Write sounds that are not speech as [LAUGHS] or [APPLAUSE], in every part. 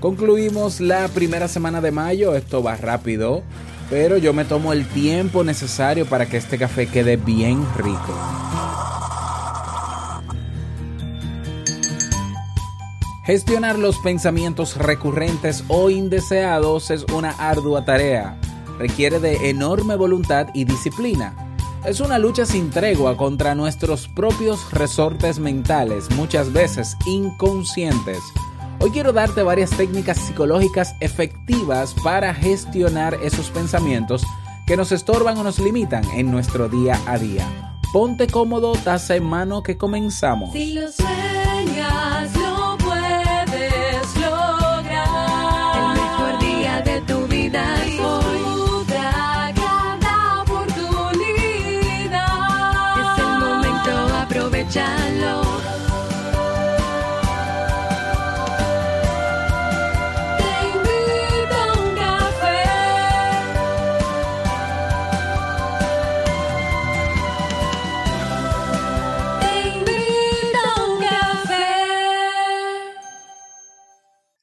Concluimos la primera semana de mayo, esto va rápido, pero yo me tomo el tiempo necesario para que este café quede bien rico. Gestionar los pensamientos recurrentes o indeseados es una ardua tarea. Requiere de enorme voluntad y disciplina. Es una lucha sin tregua contra nuestros propios resortes mentales, muchas veces inconscientes Hoy quiero darte varias técnicas psicológicas efectivas para gestionar esos pensamientos que nos estorban o nos limitan en nuestro día a día. Ponte cómodo, taza en mano que comenzamos. Si lo sueñas,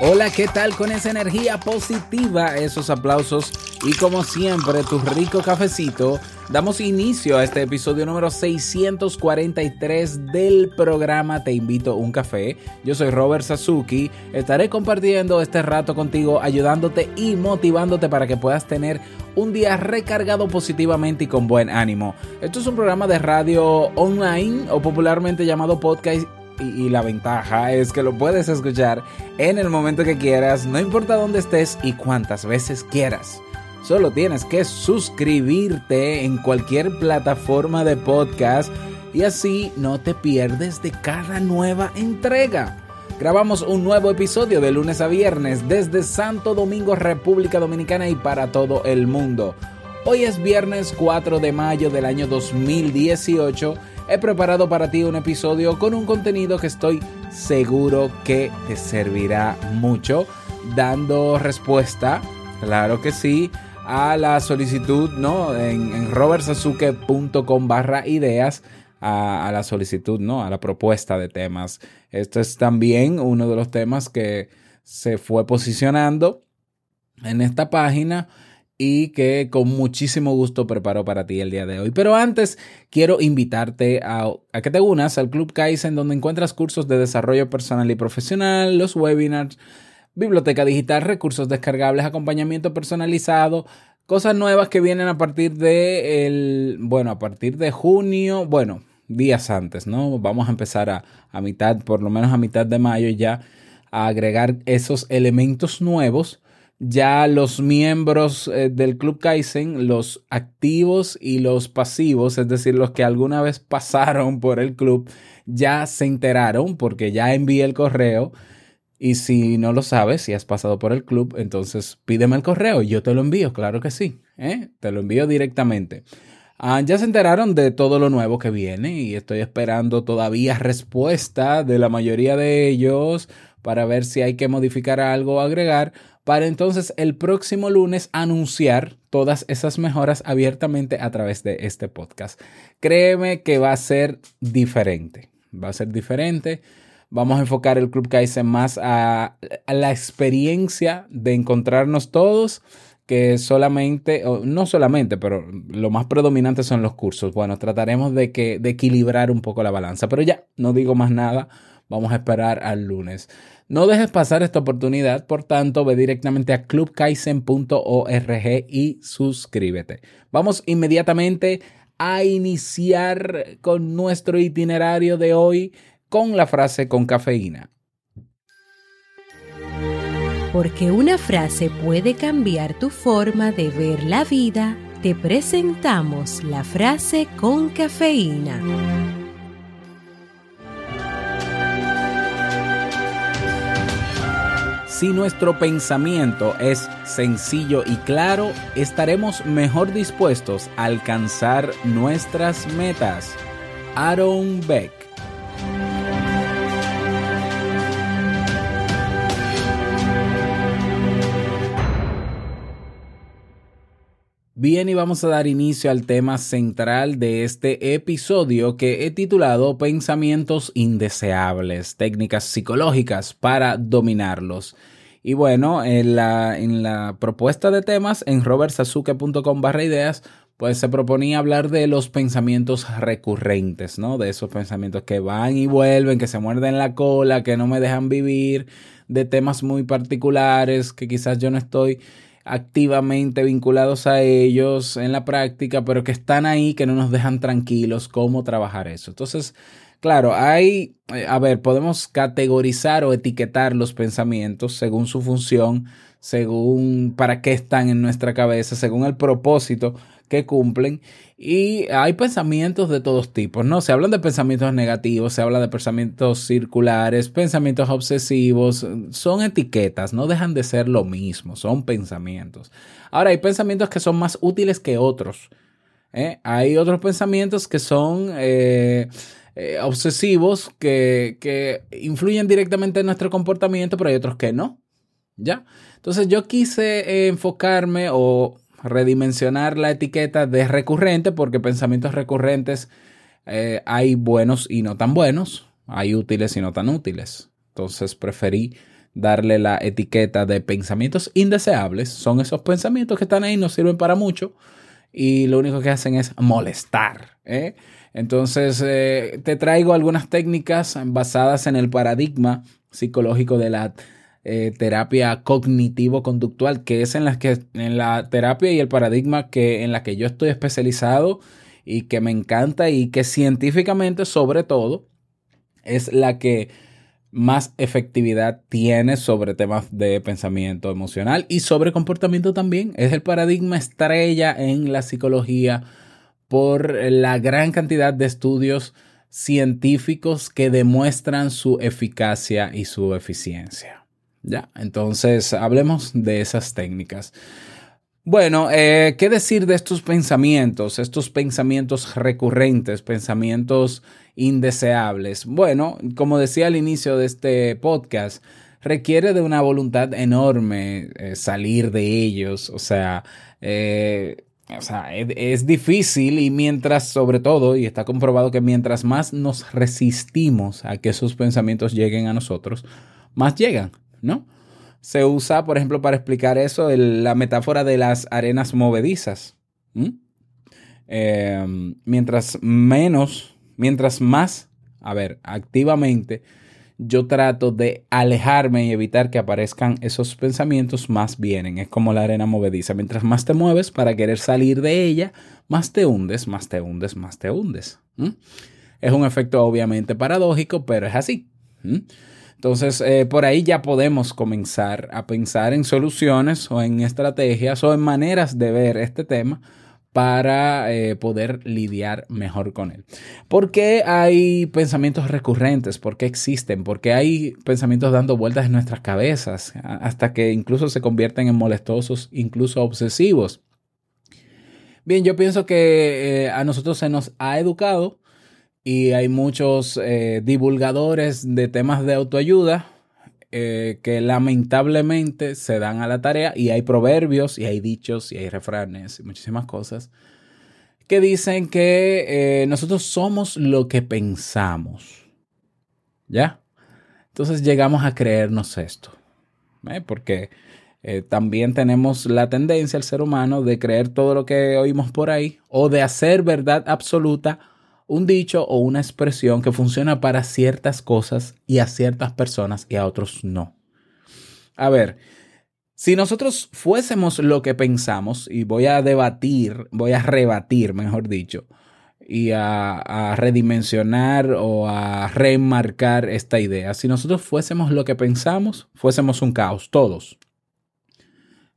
Hola, ¿qué tal con esa energía positiva, esos aplausos y como siempre tu rico cafecito? Damos inicio a este episodio número 643 del programa Te invito un café. Yo soy Robert Sasuki, estaré compartiendo este rato contigo, ayudándote y motivándote para que puedas tener un día recargado positivamente y con buen ánimo. Esto es un programa de radio online o popularmente llamado podcast y, la ventaja es que lo puedes escuchar en el momento que quieras, no importa dónde estés y cuántas veces quieras. Solo tienes que suscribirte en cualquier plataforma de podcast y así no te pierdes de cada nueva entrega. Grabamos un nuevo episodio de lunes a viernes desde Santo Domingo, República Dominicana y para todo el mundo. Hoy es viernes 4 de mayo del año 2018 he preparado para ti un episodio con un contenido que estoy seguro que te servirá mucho, dando respuesta, claro que sí, a la solicitud, ¿no? En, en robertsasuke.com barra ideas. A, a, la solicitud, ¿no? A la propuesta de temas. Esto es también uno de los temas que se fue posicionando en esta página y que con muchísimo gusto preparo para ti el día de hoy. Pero antes quiero invitarte a, que te unas al Club Kaizen donde encuentras cursos de desarrollo personal y profesional, los webinars, biblioteca digital, recursos descargables, acompañamiento personalizado, cosas nuevas que vienen a partir de el, bueno, a partir de junio, bueno, días antes, ¿no? Vamos a empezar a, a mitad, por lo menos a mitad de mayo ya, a agregar esos elementos nuevos ya los miembros eh, del Club Kaizen, los activos y los pasivos, es decir, los que alguna vez pasaron por el club, ya se enteraron porque ya envié el correo. Y si no lo sabes, si has pasado por el club, entonces pídeme el correo y yo te lo envío, claro que sí, ¿eh? te lo envío directamente. Ah, ya se enteraron de todo lo nuevo que viene y estoy esperando todavía respuesta de la mayoría de ellos para ver si hay que modificar algo o agregar para entonces el próximo lunes anunciar todas esas mejoras abiertamente a través de este podcast. Créeme que va a ser diferente, va a ser diferente. Vamos a enfocar el Club Kaizen más a, la experiencia de encontrarnos todos que solamente, o no solamente, pero lo más predominante son los cursos. Bueno, trataremos de, que, de equilibrar un poco la balanza, pero ya, no digo más nada, vamos a esperar al lunes. No dejes pasar esta oportunidad, por tanto, ve directamente a clubkaisen.org y suscríbete. Vamos inmediatamente a iniciar con nuestro itinerario de hoy con la frase con cafeína. Porque una frase puede cambiar tu forma de ver la vida, te presentamos la frase con cafeína. Si nuestro pensamiento es sencillo y claro, estaremos mejor dispuestos a alcanzar nuestras metas. Aaron Beck Bien, y vamos a dar inicio al tema central de este episodio que he titulado Pensamientos indeseables, técnicas psicológicas para dominarlos. Y bueno, en la, en la propuesta de temas en robertsazuke.com barra ideas, pues se proponía hablar de los pensamientos recurrentes, ¿no? De esos pensamientos que van y vuelven, que se muerden la cola, que no me dejan vivir, de temas muy particulares que quizás yo no estoy activamente vinculados a ellos en la práctica, pero que están ahí, que no nos dejan tranquilos cómo trabajar eso. Entonces, claro, hay, eh, a ver, podemos categorizar o etiquetar los pensamientos según su función, según para qué están en nuestra cabeza, según el propósito que cumplen. Y hay pensamientos de todos tipos, ¿no? Se hablan de pensamientos negativos, se habla de pensamientos circulares, pensamientos obsesivos, son etiquetas, no dejan de ser lo mismo, son pensamientos. Ahora, hay pensamientos que son más útiles que otros. ¿eh? Hay otros pensamientos que son eh, eh, obsesivos, que, que influyen directamente en nuestro comportamiento, pero hay otros que no. ¿Ya? Entonces yo quise enfocarme o redimensionar la etiqueta de recurrente porque pensamientos recurrentes eh, hay buenos y no tan buenos, hay útiles y no tan útiles. Entonces preferí darle la etiqueta de pensamientos indeseables. Son esos pensamientos que están ahí, no sirven para mucho y lo único que hacen es molestar. ¿eh? Entonces eh, te traigo algunas técnicas basadas en el paradigma psicológico de la eh, terapia cognitivo-conductual, que es en la, que, en la terapia y el paradigma que, en la que yo estoy especializado y que me encanta y que científicamente sobre todo es la que más efectividad tiene sobre temas de pensamiento emocional y sobre comportamiento también. Es el paradigma estrella en la psicología por la gran cantidad de estudios científicos que demuestran su eficacia y su eficiencia. Ya, entonces hablemos de esas técnicas. Bueno, eh, ¿qué decir de estos pensamientos, estos pensamientos recurrentes, pensamientos indeseables? Bueno, como decía al inicio de este podcast, requiere de una voluntad enorme eh, salir de ellos, o sea, eh, o sea es, es, difícil y mientras, sobre todo, y está comprobado que mientras más nos resistimos a que esos pensamientos lleguen a nosotros, más llegan. ¿No? Se usa, por ejemplo, para explicar eso, la metáfora de las arenas movedizas. Em, mientras menos, mientras más, a ver, activamente yo trato de alejarme y evitar que aparezcan esos pensamientos, más vienen. Es como la arena movediza. Mientras más te mueves para querer salir de ella, más te hundes, más te hundes, más te hundes. Es un efecto obviamente paradójico, pero es así. Entonces, eh, por ahí ya podemos comenzar a pensar en soluciones o en estrategias o en maneras de ver este tema para eh, poder lidiar mejor con él. ¿Por qué hay pensamientos recurrentes? ¿Por qué existen? ¿Por qué hay pensamientos dando vueltas en nuestras cabezas hasta que incluso se convierten en molestosos, incluso obsesivos? Bien, yo pienso que eh, a nosotros se nos ha educado y hay muchos eh, divulgadores de temas de autoayuda eh, que lamentablemente se dan a la tarea y hay proverbios y hay dichos y hay refranes y muchísimas cosas que dicen que eh, nosotros somos lo que pensamos. ¿Ya? Entonces llegamos a creernos esto. Porque también tenemos la tendencia, el ser humano, de creer todo lo que oímos por ahí o de hacer verdad absoluta un dicho o una expresión que funciona para ciertas cosas y a ciertas personas y a otros no. A ver, si nosotros fuésemos lo que pensamos, y voy a debatir, voy a rebatir, mejor dicho, y a, redimensionar o a remarcar esta idea, si nosotros fuésemos lo que pensamos, fuésemos un caos, todos.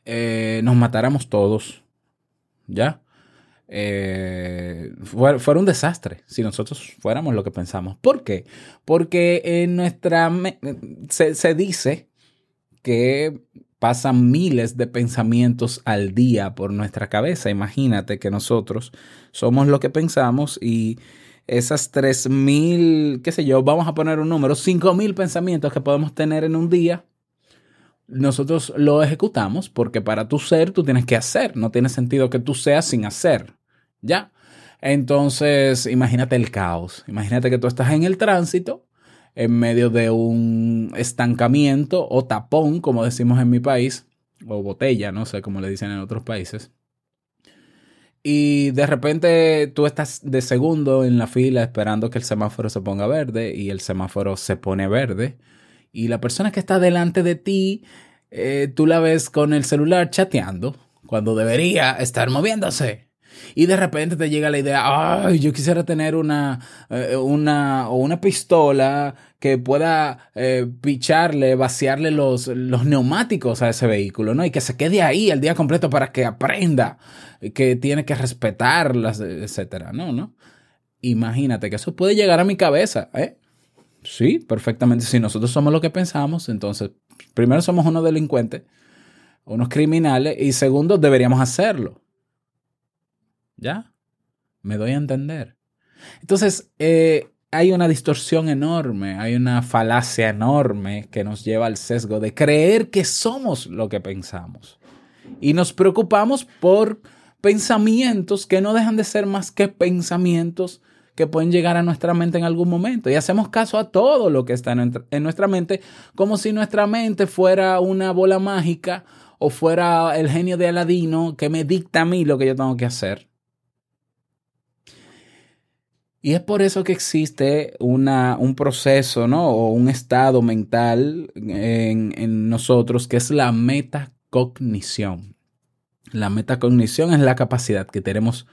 Eh, nos matáramos todos, ¿ya? Eh, fuera, un desastre si nosotros fuéramos lo que pensamos. ¿Por qué? Porque en nuestra se, se dice que pasan miles de pensamientos al día por nuestra cabeza. Imagínate que nosotros somos lo que pensamos y esas 3.000, qué sé yo, vamos a poner un número, 5.000 pensamientos que podemos tener en un día, nosotros lo ejecutamos porque para tu ser tú tienes que hacer, no tiene sentido que tú seas sin hacer, ¿ya? Entonces, imagínate el caos, imagínate que tú estás en el tránsito, en medio de un estancamiento o tapón, como decimos en mi país, o botella, no sé cómo le dicen en otros países. Y de repente tú estás de segundo en la fila esperando que el semáforo se ponga verde y el semáforo se pone verde y la persona que está delante de ti, eh, tú la ves con el celular chateando cuando debería estar moviéndose. Y de repente te llega la idea, ay, yo quisiera tener una, eh, una, una pistola que pueda eh, picharle, vaciarle los, los neumáticos a ese vehículo, ¿no? Y que se quede ahí el día completo para que aprenda que tiene que respetarlas, etcétera, ¿no? ¿no? Imagínate que eso puede llegar a mi cabeza, ¿eh? Sí, perfectamente. Si nosotros somos lo que pensamos, entonces, primero somos unos delincuentes, unos criminales, y segundo, deberíamos hacerlo. ¿Ya? Me doy a entender. Entonces, eh, hay una distorsión enorme, hay una falacia enorme que nos lleva al sesgo de creer que somos lo que pensamos. Y nos preocupamos por pensamientos que no dejan de ser más que pensamientos que pueden llegar a nuestra mente en algún momento. Y hacemos caso a todo lo que está en nuestra mente, como si nuestra mente fuera una bola mágica o fuera el genio de Aladino que me dicta a mí lo que yo tengo que hacer. Y es por eso que existe una, un proceso, ¿no? O un estado mental en, en nosotros que es la metacognición. La metacognición es la capacidad que tenemos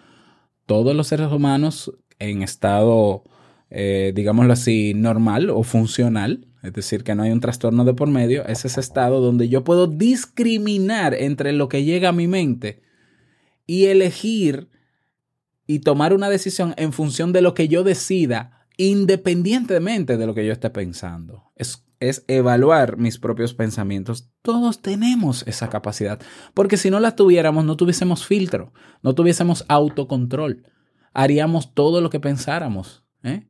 todos los seres humanos en estado, eh, digámoslo así, normal o funcional, es decir, que no hay un trastorno de por medio, es ese estado donde yo puedo discriminar entre lo que llega a mi mente y elegir y tomar una decisión en función de lo que yo decida, independientemente de lo que yo esté pensando. Es, es evaluar mis propios pensamientos. Todos tenemos esa capacidad, porque si no la tuviéramos, no tuviésemos filtro, no tuviésemos autocontrol haríamos todo lo que pensáramos. ¿eh?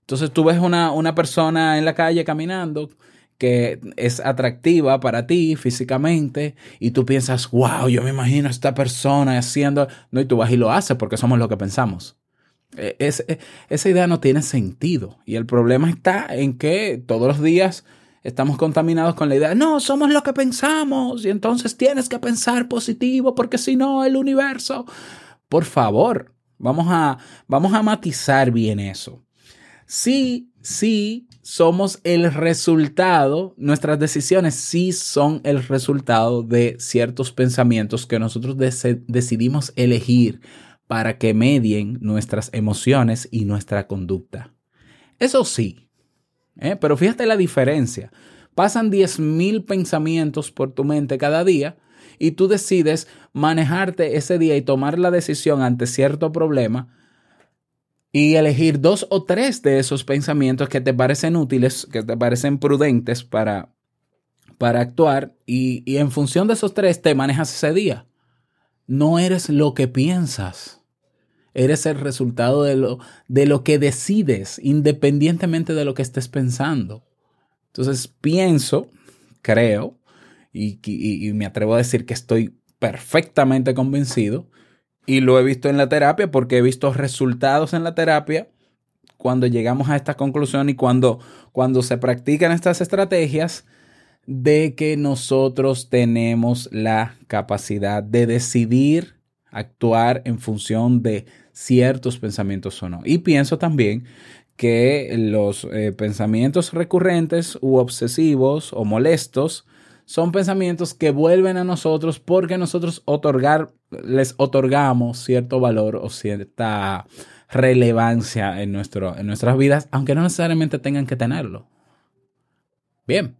Entonces tú ves una, una persona en la calle caminando que es atractiva para ti físicamente y tú piensas, wow, yo me imagino esta persona haciendo, no, y tú vas y lo haces porque somos lo que pensamos. E, e, esa idea no tiene sentido y el problema está en que todos los días estamos contaminados con la idea, no, somos lo que pensamos y entonces tienes que pensar positivo porque si no, el universo, por favor, Vamos a, vamos a matizar bien eso. Sí, sí, somos el resultado, nuestras decisiones sí son el resultado de ciertos pensamientos que nosotros decidimos elegir para que medien nuestras emociones y nuestra conducta. Eso sí, ¿eh? pero fíjate la diferencia. Pasan 10.000 pensamientos por tu mente cada día y tú decides manejarte ese día y tomar la decisión ante cierto problema y elegir dos o tres de esos pensamientos que te parecen útiles, que te parecen prudentes para, para actuar y, y en función de esos tres te manejas ese día. No eres lo que piensas. Eres el resultado de lo, de lo que decides, independientemente de lo que estés pensando. Entonces pienso, creo, y, me atrevo a decir que estoy perfectamente convencido y lo he visto en la terapia porque he visto resultados en la terapia cuando llegamos a esta conclusión y cuando, cuando se practican estas estrategias de que nosotros tenemos la capacidad de decidir actuar en función de ciertos pensamientos o no. Y pienso también que los eh, pensamientos recurrentes u obsesivos o molestos son pensamientos que vuelven a nosotros porque nosotros otorgar, les otorgamos cierto valor o cierta relevancia en, nuestro, en nuestras vidas, aunque no necesariamente tengan que tenerlo. Bien.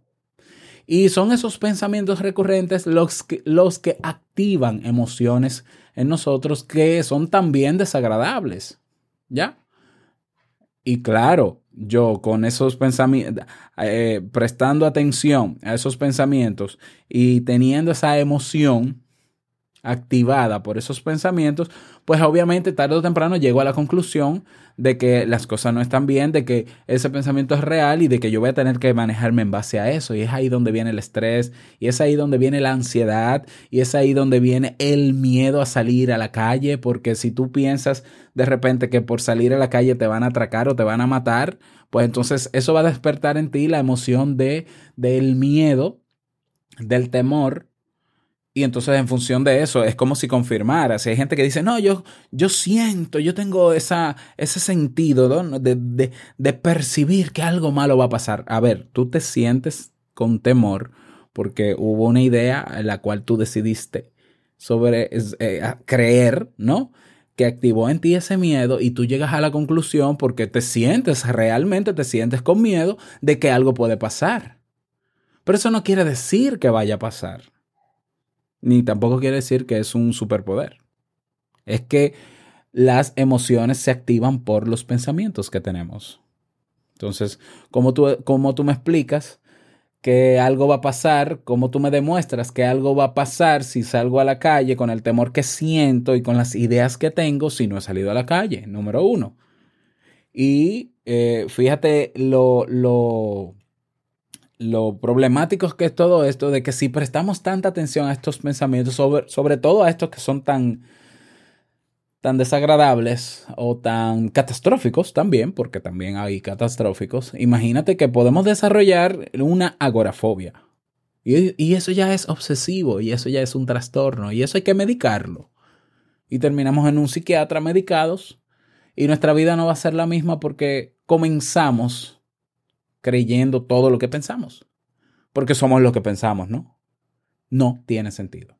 Y son esos pensamientos recurrentes los que, los que activan emociones en nosotros que son también desagradables. ¿Ya? Y claro, yo con esos pensamientos, eh, prestando atención a esos pensamientos y teniendo esa emoción activada por esos pensamientos, pues obviamente tarde o temprano llego a la conclusión de que las cosas no están bien, de que ese pensamiento es real y de que yo voy a tener que manejarme en base a eso. Y es ahí donde viene el estrés, y es ahí donde viene la ansiedad, y es ahí donde viene el miedo a salir a la calle, porque si tú piensas de repente que por salir a la calle te van a atracar o te van a matar, pues entonces eso va a despertar en ti la emoción de, del miedo, del temor y entonces en función de eso es como si confirmara. Si hay gente que dice, no, yo, yo siento, yo tengo esa, ese sentido de, de, de, percibir que algo malo va a pasar. A ver, tú te sientes con temor porque hubo una idea en la cual tú decidiste sobre eh, creer, ¿no? Que activó en ti ese miedo y tú llegas a la conclusión porque te sientes, realmente te sientes con miedo de que algo puede pasar. Pero eso no quiere decir que vaya a pasar ni tampoco quiere decir que es un superpoder. Es que las emociones se activan por los pensamientos que tenemos. Entonces, como tú, como tú me explicas que algo va a pasar, como tú me demuestras que algo va a pasar si salgo a la calle con el temor que siento y con las ideas que tengo si no he salido a la calle, número uno. Y eh, fíjate lo, lo, lo problemático que es todo esto de que si prestamos tanta atención a estos pensamientos, sobre, sobre todo a estos que son tan, tan desagradables o tan catastróficos también, porque también hay catastróficos, imagínate que podemos desarrollar una agorafobia. Y, y eso ya es obsesivo, y eso ya es un trastorno, y eso hay que medicarlo. Y terminamos en un psiquiatra medicados, y nuestra vida no va a ser la misma porque comenzamos creyendo todo lo que pensamos. Porque somos lo que pensamos, ¿no? No tiene sentido.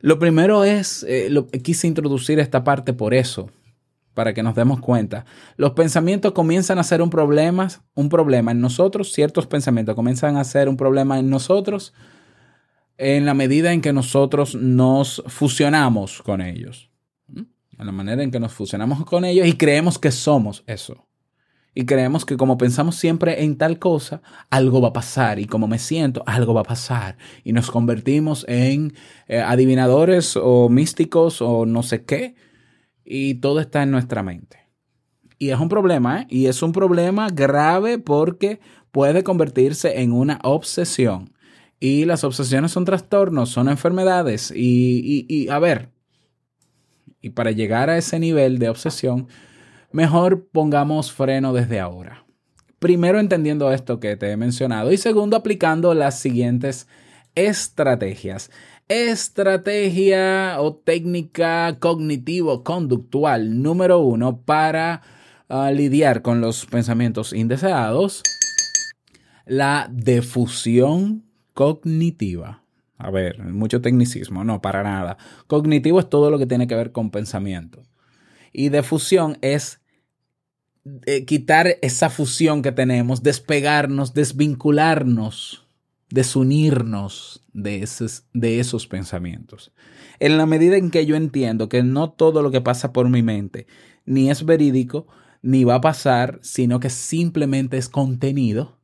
Lo primero es, eh, quise introducir esta parte por eso, para que nos demos cuenta. Los pensamientos comienzan a ser un problema, un problema en nosotros, ciertos pensamientos comienzan a ser un problema en nosotros en la medida en que nosotros nos fusionamos con ellos. En la manera en que nos fusionamos con ellos y creemos que somos eso. Y creemos que como pensamos siempre en tal cosa, algo va a pasar. Y como me siento, algo va a pasar. Y nos convertimos en eh, adivinadores o místicos o no sé qué. Y todo está en nuestra mente. Y es un problema, ¿eh? Y es un problema grave porque puede convertirse en una obsesión. Y las obsesiones son trastornos, son enfermedades. Y, y, y a ver, y para llegar a ese nivel de obsesión, mejor pongamos freno desde ahora. Primero entendiendo esto que te he mencionado y segundo aplicando las siguientes estrategias. Estrategia o técnica cognitivo-conductual número uno para ah, lidiar con los pensamientos indeseados. La defusión cognitiva. A ver, mucho tecnicismo, no, para nada. Cognitivo es todo lo que tiene que ver con pensamiento. Y defusión es eh, quitar esa fusión que tenemos, despegarnos, desvincularnos, desunirnos de esos, de esos pensamientos. En la medida en que yo entiendo que no todo lo que pasa por mi mente ni es verídico, ni va a pasar, sino que simplemente es contenido,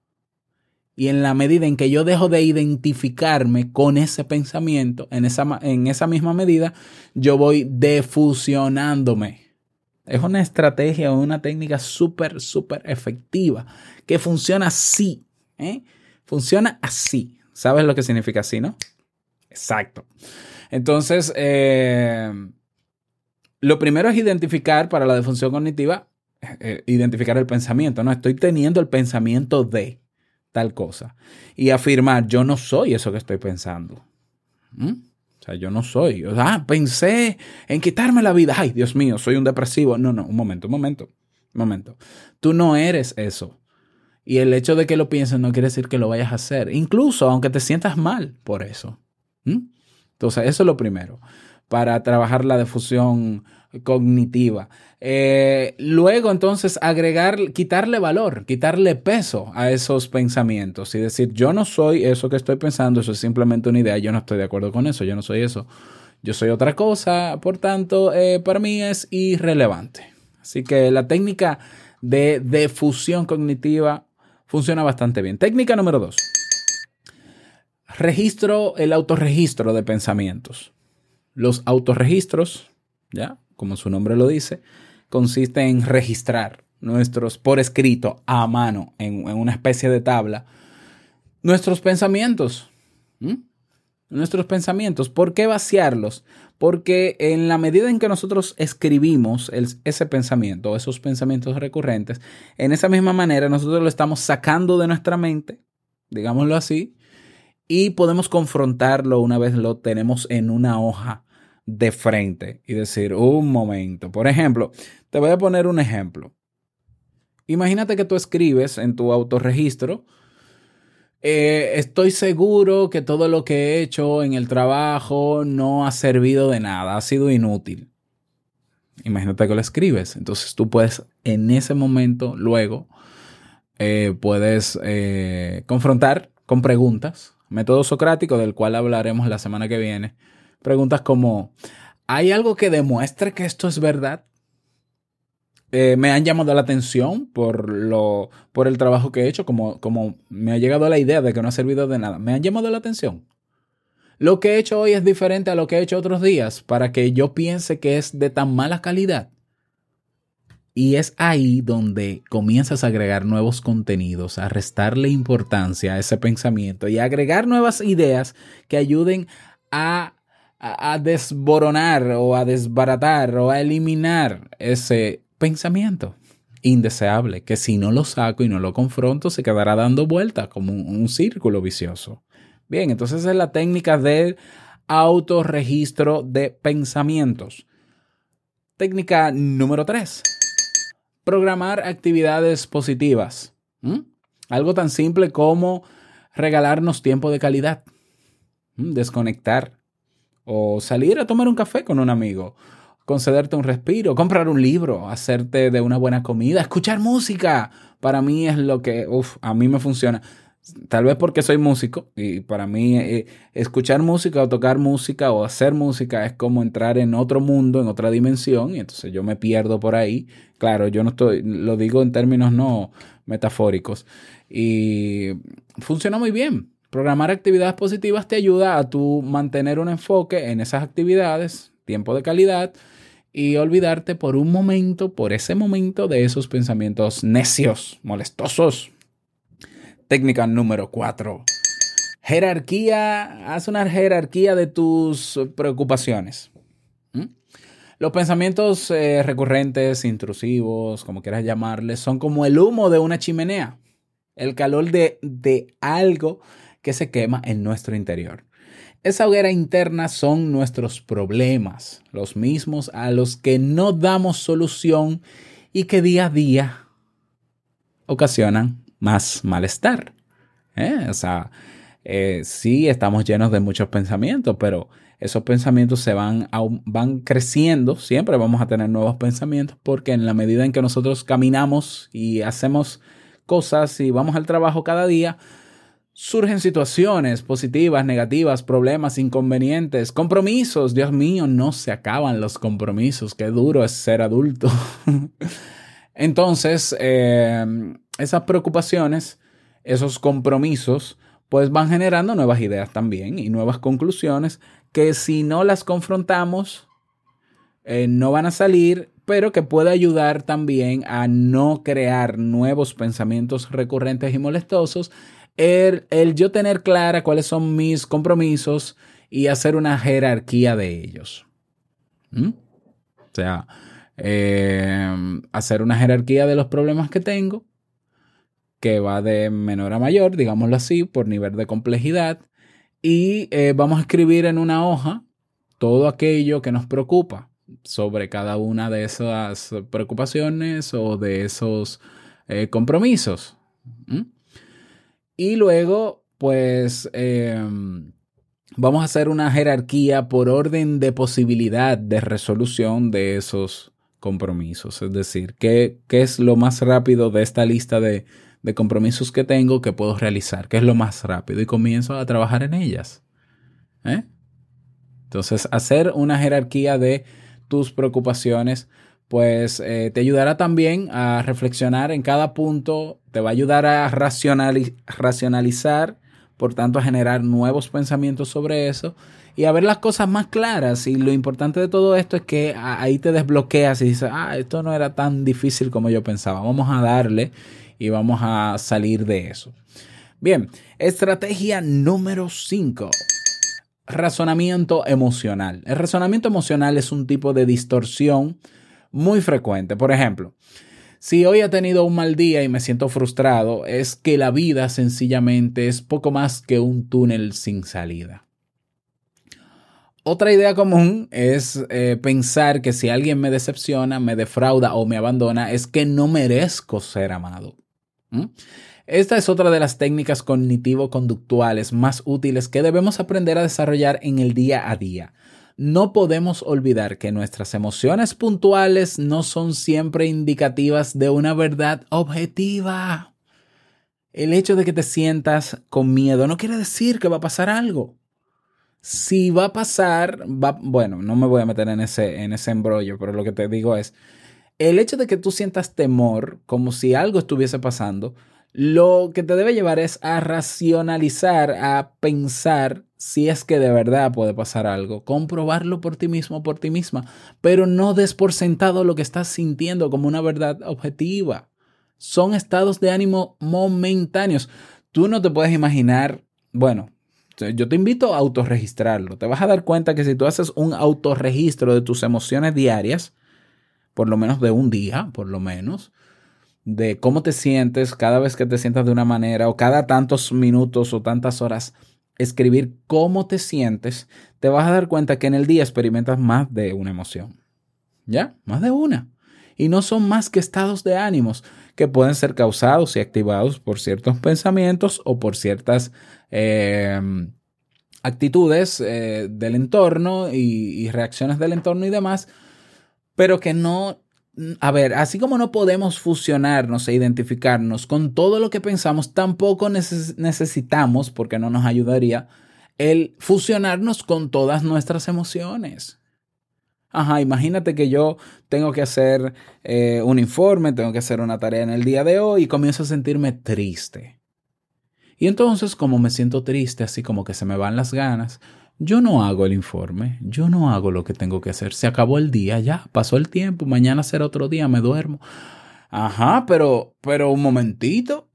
y en la medida en que yo dejo de identificarme con ese pensamiento, en esa, en esa misma medida, yo voy defusionándome es una estrategia o una técnica súper, súper efectiva que funciona así. ¿eh? Funciona así. ¿Sabes lo que significa así, no? Exacto. Entonces, eh, lo primero es identificar para la defunción cognitiva, eh, identificar el pensamiento, ¿no? Estoy teniendo el pensamiento de tal cosa. Y afirmar, yo no soy eso que estoy pensando. ¿Mm? Sea, yo no soy. Ah, pensé en quitarme la vida. Ay, Dios mío, soy un depresivo. No, no, un momento, un momento, un momento. Tú no eres eso. Y el hecho de que lo pienses no quiere decir que lo vayas a hacer, incluso aunque te sientas mal por eso. Entonces, eso es lo primero, para trabajar la difusión cognitiva. Eh, luego entonces agregar, quitarle valor, quitarle peso a esos pensamientos y decir, yo no soy eso que estoy pensando, eso es simplemente una idea, yo no estoy de acuerdo con eso, yo no soy eso, yo soy otra cosa, por tanto, eh, para mí es irrelevante. Así que la técnica de defusión cognitiva funciona bastante bien. Técnica número dos. Registro, el autorregistro de pensamientos. Los autorregistros, ya, como su nombre lo dice, consiste en registrar nuestros, por escrito, a mano, en, una especie de tabla, nuestros pensamientos. Nuestros pensamientos. ¿Por qué vaciarlos? Porque en la medida en que nosotros escribimos ese pensamiento, esos pensamientos recurrentes, en esa misma manera nosotros lo estamos sacando de nuestra mente, digámoslo así, y podemos confrontarlo una vez lo tenemos en una hoja de frente y decir, un momento. Por ejemplo, te voy a poner un ejemplo. Imagínate que tú escribes en tu autorregistro, eh, estoy seguro que todo lo que he hecho en el trabajo no ha servido de nada, ha sido inútil. Imagínate que lo escribes. Entonces tú puedes en ese momento, luego, eh, puedes eh, confrontar con preguntas, método socrático del cual hablaremos la semana que viene. Preguntas como, ¿hay algo que demuestre que esto es verdad? Eh, me han llamado la atención por, lo, por el trabajo que he hecho, como, como me ha llegado la idea de que no ha servido de nada. Me han llamado la atención. Lo que he hecho hoy es diferente a lo que he hecho otros días para que yo piense que es de tan mala calidad. Y es ahí donde comienzas a agregar nuevos contenidos, a restarle importancia a ese pensamiento y a agregar nuevas ideas que ayuden a, a desboronar o a desbaratar o a eliminar ese pensamiento indeseable que si no lo saco y no lo confronto se quedará dando vueltas como un, círculo vicioso. Bien, entonces es la técnica del autorregistro de pensamientos. Técnica número 3. Programar actividades positivas. Algo tan simple como regalarnos tiempo de calidad, desconectar o salir a tomar un café con un amigo concederte un respiro, comprar un libro, hacerte de una buena comida, escuchar música. Para mí es lo que, uff, a mí me funciona. Tal vez porque soy músico y para mí eh, escuchar música o tocar música o hacer música es como entrar en otro mundo, en otra dimensión y entonces yo me pierdo por ahí. Claro, yo no estoy, lo digo en términos no metafóricos y funciona muy bien. Programar actividades positivas te ayuda a mantener un enfoque en esas actividades, tiempo de calidad y olvidarte por un momento, por ese momento, de esos pensamientos necios, molestosos. Técnica número 4. Jerarquía, haz una jerarquía de tus preocupaciones. ¿Mm? Los pensamientos eh, recurrentes, intrusivos, como quieras llamarles, son como el humo de una chimenea, el calor de, de algo que se quema en nuestro interior. Esa hoguera interna son nuestros problemas, los mismos a los que no damos solución y que día a día ocasionan más malestar. ¿Eh? O sea, eh, sí estamos llenos de muchos pensamientos, pero esos pensamientos se van, van creciendo, siempre vamos a tener nuevos pensamientos, porque en la medida en que nosotros caminamos y hacemos cosas y vamos al trabajo cada día, surgen situaciones positivas, negativas, problemas, inconvenientes, compromisos. Dios mío, no se acaban los compromisos. Qué duro es ser adulto. [LAUGHS] Entonces, em, esas preocupaciones, esos compromisos, pues van generando nuevas ideas también y nuevas conclusiones que si no las confrontamos, eh, no van a salir, pero que puede ayudar también a no crear nuevos pensamientos recurrentes y molestosos el, yo tener clara cuáles son mis compromisos y hacer una jerarquía de ellos. ¿Mm? O sea, em, hacer una jerarquía de los problemas que tengo, que va de menor a mayor, digámoslo así, por nivel de complejidad, y eh, vamos a escribir en una hoja todo aquello que nos preocupa sobre cada una de esas preocupaciones o de esos eh, compromisos. ¿Mm? Y luego, pues, em, vamos a hacer una jerarquía por orden de posibilidad de resolución de esos compromisos. Es decir, ¿qué, qué es lo más rápido de esta lista de, de compromisos que tengo que puedo realizar? ¿Qué es lo más rápido? Y comienzo a trabajar en ellas. ¿Eh? Entonces, hacer una jerarquía de tus preocupaciones pues eh, te ayudará también a reflexionar en cada punto, te va a ayudar a racionalizar, por tanto a generar nuevos pensamientos sobre eso y a ver las cosas más claras. Y lo importante de todo esto es que ahí te desbloqueas y dices, ah, esto no era tan difícil como yo pensaba, vamos a darle y vamos a salir de eso. Bien, estrategia número 5. Razonamiento emocional. El razonamiento emocional es un tipo de distorsión muy frecuente. Por ejemplo, si hoy he tenido un mal día y me siento frustrado, es que la vida sencillamente es poco más que un túnel sin salida. Otra idea común es eh, pensar que si alguien me decepciona, me defrauda o me abandona, es que no merezco ser amado. Esta es otra de las técnicas cognitivo-conductuales más útiles que debemos aprender a desarrollar en el día a día. No podemos olvidar que nuestras emociones puntuales no son siempre indicativas de una verdad objetiva. El hecho de que te sientas con miedo no quiere decir que va a pasar algo. Si va a pasar, va, bueno, no me voy a meter en ese, en ese embrollo, pero lo que te digo es, el hecho de que tú sientas temor como si algo estuviese pasando, lo que te debe llevar es a racionalizar, a pensar si es que de verdad puede pasar algo, comprobarlo por ti mismo, por ti misma, pero no des por sentado lo que estás sintiendo como una verdad objetiva. Son estados de ánimo momentáneos. Tú no te puedes imaginar, bueno, yo te invito a autorregistrarlo. Te vas a dar cuenta que si tú haces un autorregistro de tus emociones diarias, por lo menos de un día, por lo menos, de cómo te sientes cada vez que te sientas de una manera o cada tantos minutos o tantas horas, escribir cómo te sientes, te vas a dar cuenta que en el día experimentas más de una emoción. ¿Ya? Más de una. Y no son más que estados de ánimos que pueden ser causados y activados por ciertos pensamientos o por ciertas eh, actitudes eh, del entorno y reacciones del entorno y demás, pero que no a ver, así como no podemos fusionarnos e identificarnos con todo lo que pensamos, tampoco necesitamos, porque no nos ayudaría, el fusionarnos con todas nuestras emociones. Ajá, imagínate que yo tengo que hacer eh, un informe, tengo que hacer una tarea en el día de hoy y comienzo a sentirme triste. Y entonces, como me siento triste, así como que se me van las ganas, yo no hago el informe, yo no hago lo que tengo que hacer. Se acabó el día, ya, pasó el tiempo, mañana será otro día, me duermo. Ajá, pero, pero un momentito.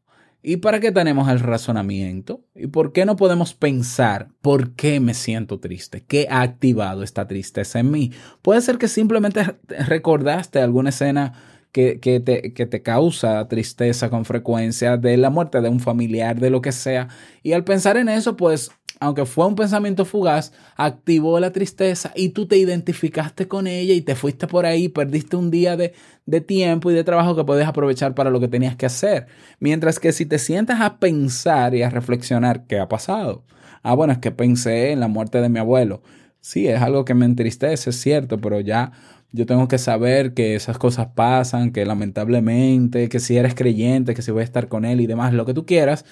¿Y para qué tenemos el razonamiento? ¿Y por qué no podemos pensar por qué me siento triste? ¿Qué ha activado esta tristeza en mí? Puede ser que simplemente recordaste alguna escena que, que, te, que, te, causa tristeza con frecuencia, de la muerte de un familiar, de lo que sea. Y al pensar en eso, pues aunque fue un pensamiento fugaz, activó la tristeza y tú te identificaste con ella y te fuiste por ahí, perdiste un día de, tiempo y de trabajo que puedes aprovechar para lo que tenías que hacer. Mientras que si te sientas a pensar y a reflexionar, ¿qué ha pasado? Ah, bueno, es que pensé en la muerte de mi abuelo. Sí, es algo que me entristece, es cierto, pero ya yo tengo que saber que esas cosas pasan, que lamentablemente, que si eres creyente, que si voy a estar con él y demás, lo que tú quieras,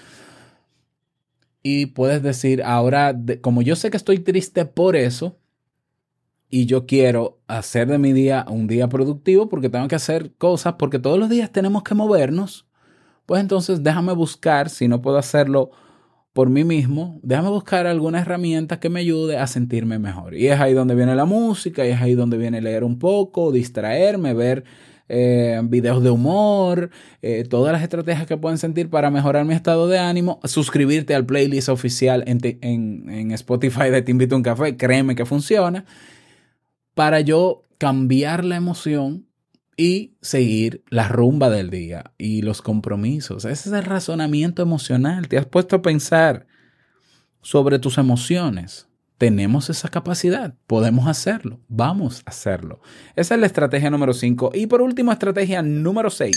y puedes decir, ahora, como yo sé que estoy triste por eso, y yo quiero hacer de mi día un día productivo porque tengo que hacer cosas, porque todos los días tenemos que movernos, pues entonces déjame buscar, si no puedo hacerlo por mí mismo, déjame buscar alguna herramienta que me ayude a sentirme mejor. Y es ahí donde viene la música, y es ahí donde viene leer un poco, distraerme, ver eh, videos de humor, eh, todas las estrategias que pueden sentir para mejorar mi estado de ánimo, suscribirte al playlist oficial en, en Spotify de Te Invito a un Café, créeme que funciona, para yo cambiar la emoción y seguir la rumba del día y los compromisos. Ese es el razonamiento emocional. Te has puesto a pensar sobre tus emociones tenemos esa capacidad, podemos hacerlo, vamos a hacerlo. Esa es la estrategia número 5. Y por último, estrategia número 6.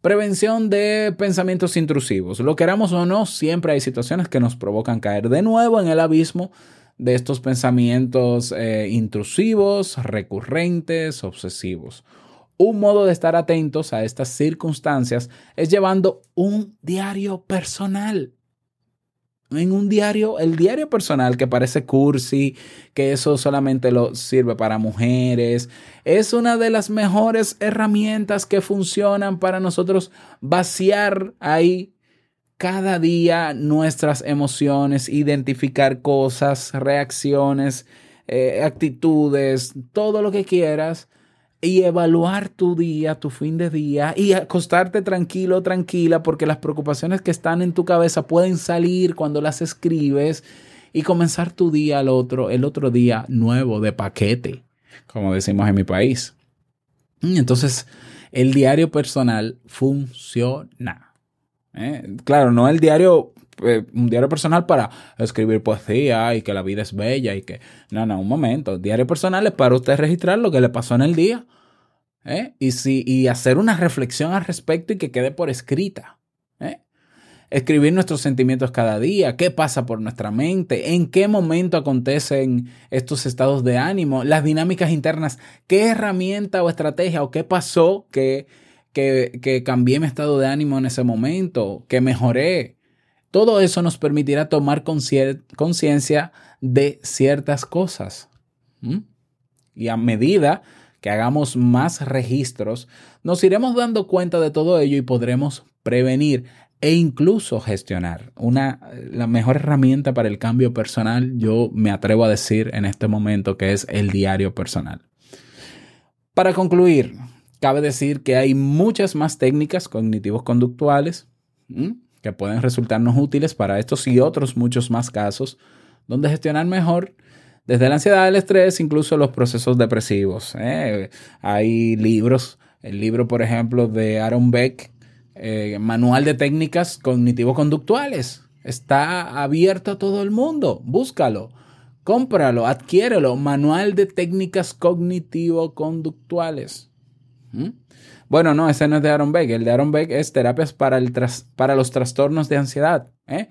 Prevención de pensamientos intrusivos. Lo queramos o no, siempre hay situaciones que nos provocan caer de nuevo en el abismo de estos pensamientos eh, intrusivos, recurrentes, obsesivos. Un modo de estar atentos a estas circunstancias es llevando un diario personal en un diario, el diario personal que parece cursi, que eso solamente lo sirve para mujeres, es una de las mejores herramientas que funcionan para nosotros vaciar ahí cada día nuestras emociones, identificar cosas, reacciones, eh, actitudes, todo lo que quieras y evaluar tu día, tu fin de día y acostarte tranquilo, tranquila, porque las preocupaciones que están en tu cabeza pueden salir cuando las escribes y comenzar tu día al otro, el otro día nuevo de paquete, como decimos en mi país. Entonces, el diario personal funciona. ¿eh? Claro, no el diario eh, un diario personal para escribir poesía y que la vida es bella y que... No, no, un momento. Diario personal es para usted registrar lo que le pasó en el día. ¿eh? Y, si, y hacer una reflexión al respecto y que quede por escrita. ¿eh? Escribir nuestros sentimientos cada día, qué pasa por nuestra mente, en qué momento acontecen estos estados de ánimo, las dinámicas internas, qué herramienta o estrategia o qué pasó que, que, que cambié mi estado de ánimo en ese momento, que mejoré. Todo eso nos permitirá tomar conciencia de ciertas cosas. Y a medida que hagamos más registros, nos iremos dando cuenta de todo ello y podremos prevenir e incluso gestionar. Una, la mejor herramienta para el cambio personal, yo me atrevo a decir en este momento que es el diario personal. Para concluir, cabe decir que hay muchas más técnicas cognitivos conductuales que pueden resultarnos útiles para estos y otros muchos más casos, donde gestionar mejor desde la ansiedad, el estrés, incluso los procesos depresivos. ¿eh? Hay libros, el libro, por ejemplo, de Aaron Beck, eh, Manual de Técnicas Cognitivo-Conductuales. Está abierto a todo el mundo. Búscalo, cómpralo, adquiérelo. Manual de Técnicas Cognitivo-Conductuales. ¿Mm? Bueno, no, ese no es de Aaron Beck. El de Aaron Beck es Terapias para, el para los Trastornos de Ansiedad. ¿eh?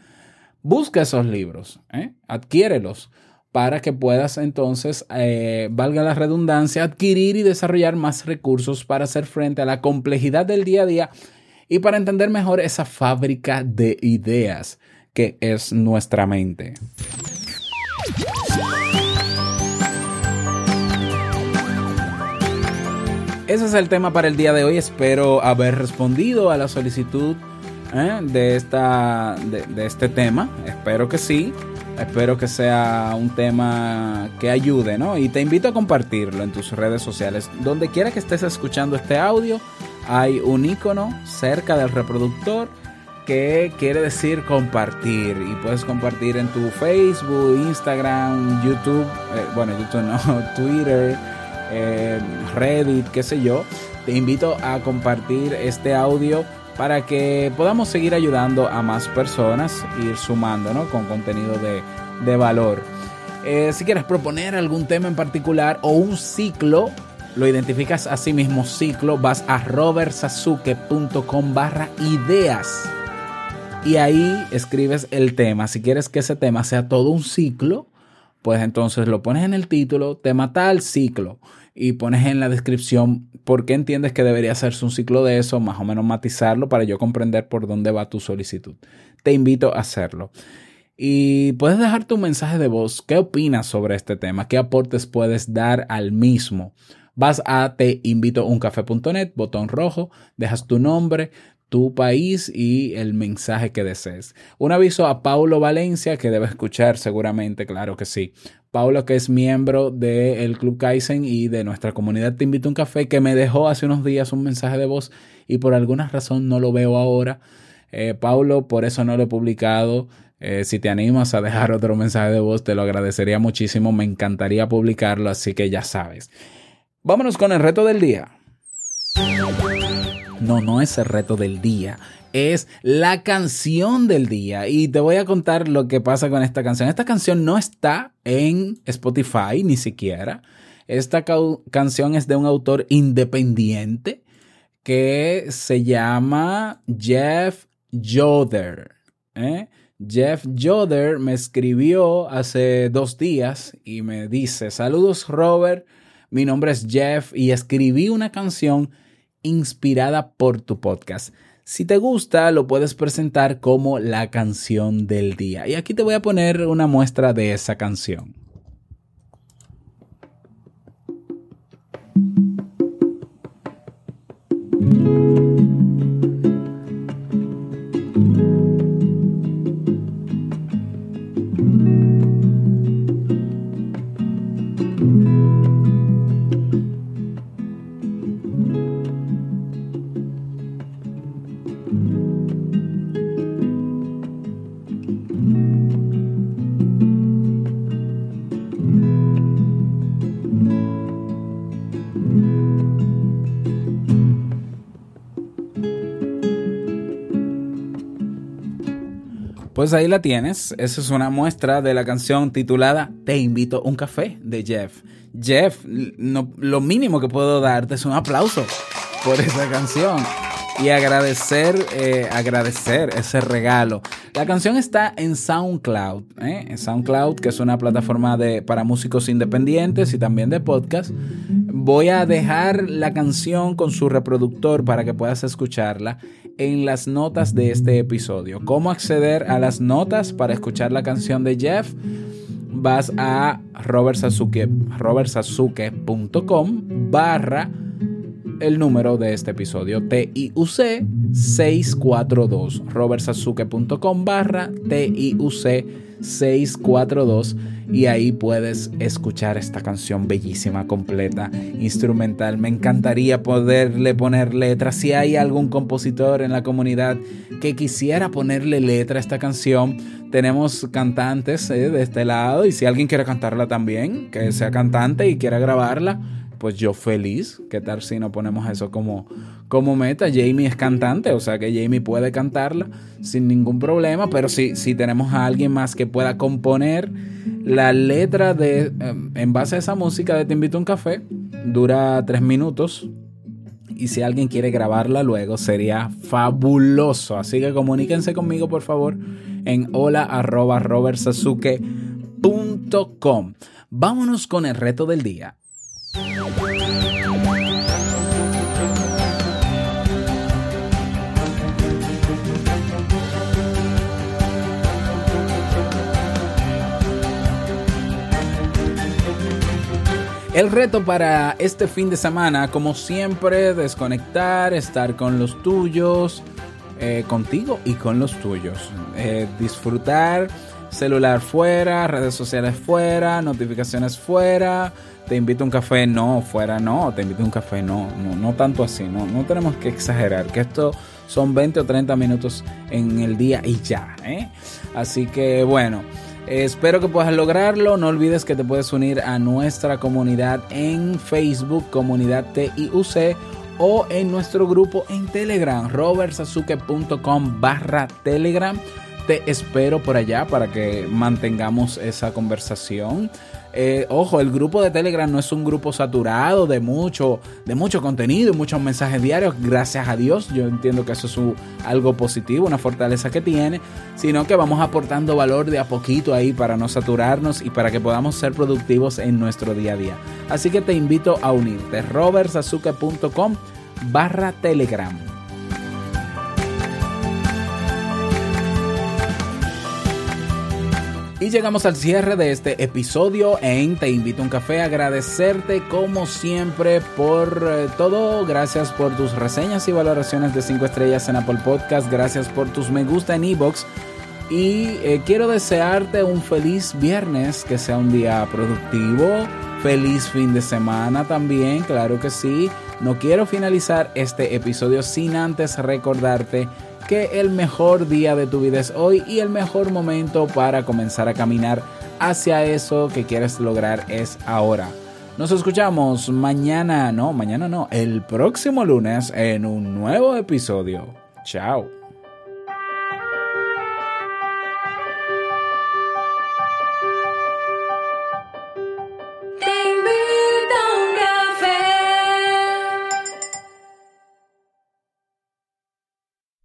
Busca esos libros, ¿eh? adquiérelos para que puedas entonces, eh, valga la redundancia, adquirir y desarrollar más recursos para hacer frente a la complejidad del día a día y para entender mejor esa fábrica de ideas que es nuestra mente. Ese es el tema para el día de hoy. Espero haber respondido a la solicitud ¿eh? de, esta, de, este tema. Espero que sí. Espero que sea un tema que ayude, ¿no? Y te invito a compartirlo en tus redes sociales. Donde quiera que estés escuchando este audio, hay un icono cerca del reproductor que quiere decir compartir. Y puedes compartir en tu Facebook, Instagram, YouTube, eh, bueno, YouTube no, [LAUGHS] Twitter Reddit, qué sé yo, te invito a compartir este audio para que podamos seguir ayudando a más personas, ir sumando con contenido de, valor. Eh, si quieres proponer algún tema en particular o un ciclo, lo identificas a sí mismo ciclo, vas a robertsazuke.com barra ideas y ahí escribes el tema. Si quieres que ese tema sea todo un ciclo, pues entonces lo pones en el título, tema tal ciclo y pones en la descripción por qué entiendes que debería hacerse un ciclo de eso, más o menos matizarlo para yo comprender por dónde va tu solicitud. Te invito a hacerlo. Y puedes dejar tu mensaje de voz. ¿Qué opinas sobre este tema? ¿Qué aportes puedes dar al mismo? Vas a teinvitouncafé.net, botón rojo, dejas tu nombre, tu país y el mensaje que desees. Un aviso a Paulo Valencia que debe escuchar seguramente, claro que sí. Paulo, que es miembro del Club Kaizen y de nuestra comunidad Te Invito a un Café, que me dejó hace unos días un mensaje de voz y por alguna razón no lo veo ahora. Eh, Paulo, por eso no lo he publicado. Eh, si te animas a dejar otro mensaje de voz, te lo agradecería muchísimo. Me encantaría publicarlo, así que ya sabes. Vámonos con el reto del día. No, no es el reto del día es la canción del día. Y te voy a contar lo que pasa con esta canción. Esta canción no está en Spotify ni siquiera. Esta canción es de un autor independiente que se llama Jeff Joder. ¿eh? Jeff Joder me escribió hace dos días y me dice, saludos Robert, mi nombre es Jeff y escribí una canción inspirada por tu podcast Si te gusta, lo puedes presentar como la canción del día. Y aquí te voy a poner una muestra de esa canción. Pues ahí la tienes. Esa es una muestra de la canción titulada Te invito a un café de Jeff. Jeff, lo mínimo que puedo darte es un aplauso por esa canción y agradecer, eh, agradecer ese regalo. La canción está en SoundCloud, ¿eh? SoundCloud, que es una plataforma de, para músicos independientes y también de podcast. Voy a dejar la canción con su reproductor para que puedas escucharla en las notas de este episodio. ¿Cómo acceder a las notas para escuchar la canción de Jeff? Vas a robertsazuke.com barra el número de este episodio, TIUC 642, robertsazuke.com barra TIUC 642 y ahí puedes escuchar esta canción bellísima, completa, instrumental. Me encantaría poderle poner letra. Si hay algún compositor en la comunidad que quisiera ponerle letra a esta canción, tenemos cantantes eh, de este lado y si alguien quiere cantarla también, que sea cantante y quiera grabarla pues yo feliz. ¿Qué tal si no ponemos eso como, como meta? Jamie es cantante, o sea que Jamie puede cantarla sin ningún problema, pero si, si tenemos a alguien más que pueda componer la letra de, em, en base a esa música de Te invito a un café, dura tres minutos. Y si alguien quiere grabarla luego, sería fabuloso. Así que comuníquense conmigo, por favor, en hola Vámonos con el reto del día. El reto para este fin de semana, como siempre, desconectar, estar con los tuyos, eh, contigo y con los tuyos. Eh, disfrutar, celular fuera, redes sociales fuera, notificaciones fuera. Te invito a un café, no, fuera no, te invito a un café, no, no, no tanto así, no, no tenemos que exagerar, que esto son 20 o 30 minutos en el día y ya, ¿eh? Así que bueno. Espero que puedas lograrlo. No olvides que te puedes unir a nuestra comunidad en Facebook, comunidad TIUC, o en nuestro grupo en Telegram, robertsazuke.com barra Telegram. Te espero por allá para que mantengamos esa conversación. Eh, ojo, el grupo de Telegram no es un grupo saturado de mucho, de mucho contenido y muchos mensajes diarios. Gracias a Dios, yo entiendo que eso es algo positivo, una fortaleza que tiene, sino que vamos aportando valor de a poquito ahí para no saturarnos y para que podamos ser productivos en nuestro día a día. Así que te invito a unirte, robertsazuke.com barra Telegram. Llegamos al cierre de este episodio en Te invito a un café. Agradecerte como siempre por eh, todo. Gracias por tus reseñas y valoraciones de 5 estrellas en Apple Podcast. Gracias por tus me gusta en Ebox. Y eh, quiero desearte un feliz viernes, que sea un día productivo. Feliz fin de semana también, claro que sí. No quiero finalizar este episodio sin antes recordarte que el mejor día de tu vida es hoy y el mejor momento para comenzar a caminar hacia eso que quieres lograr es ahora. Nos escuchamos mañana, no, mañana no, el próximo lunes en un nuevo episodio. Chao.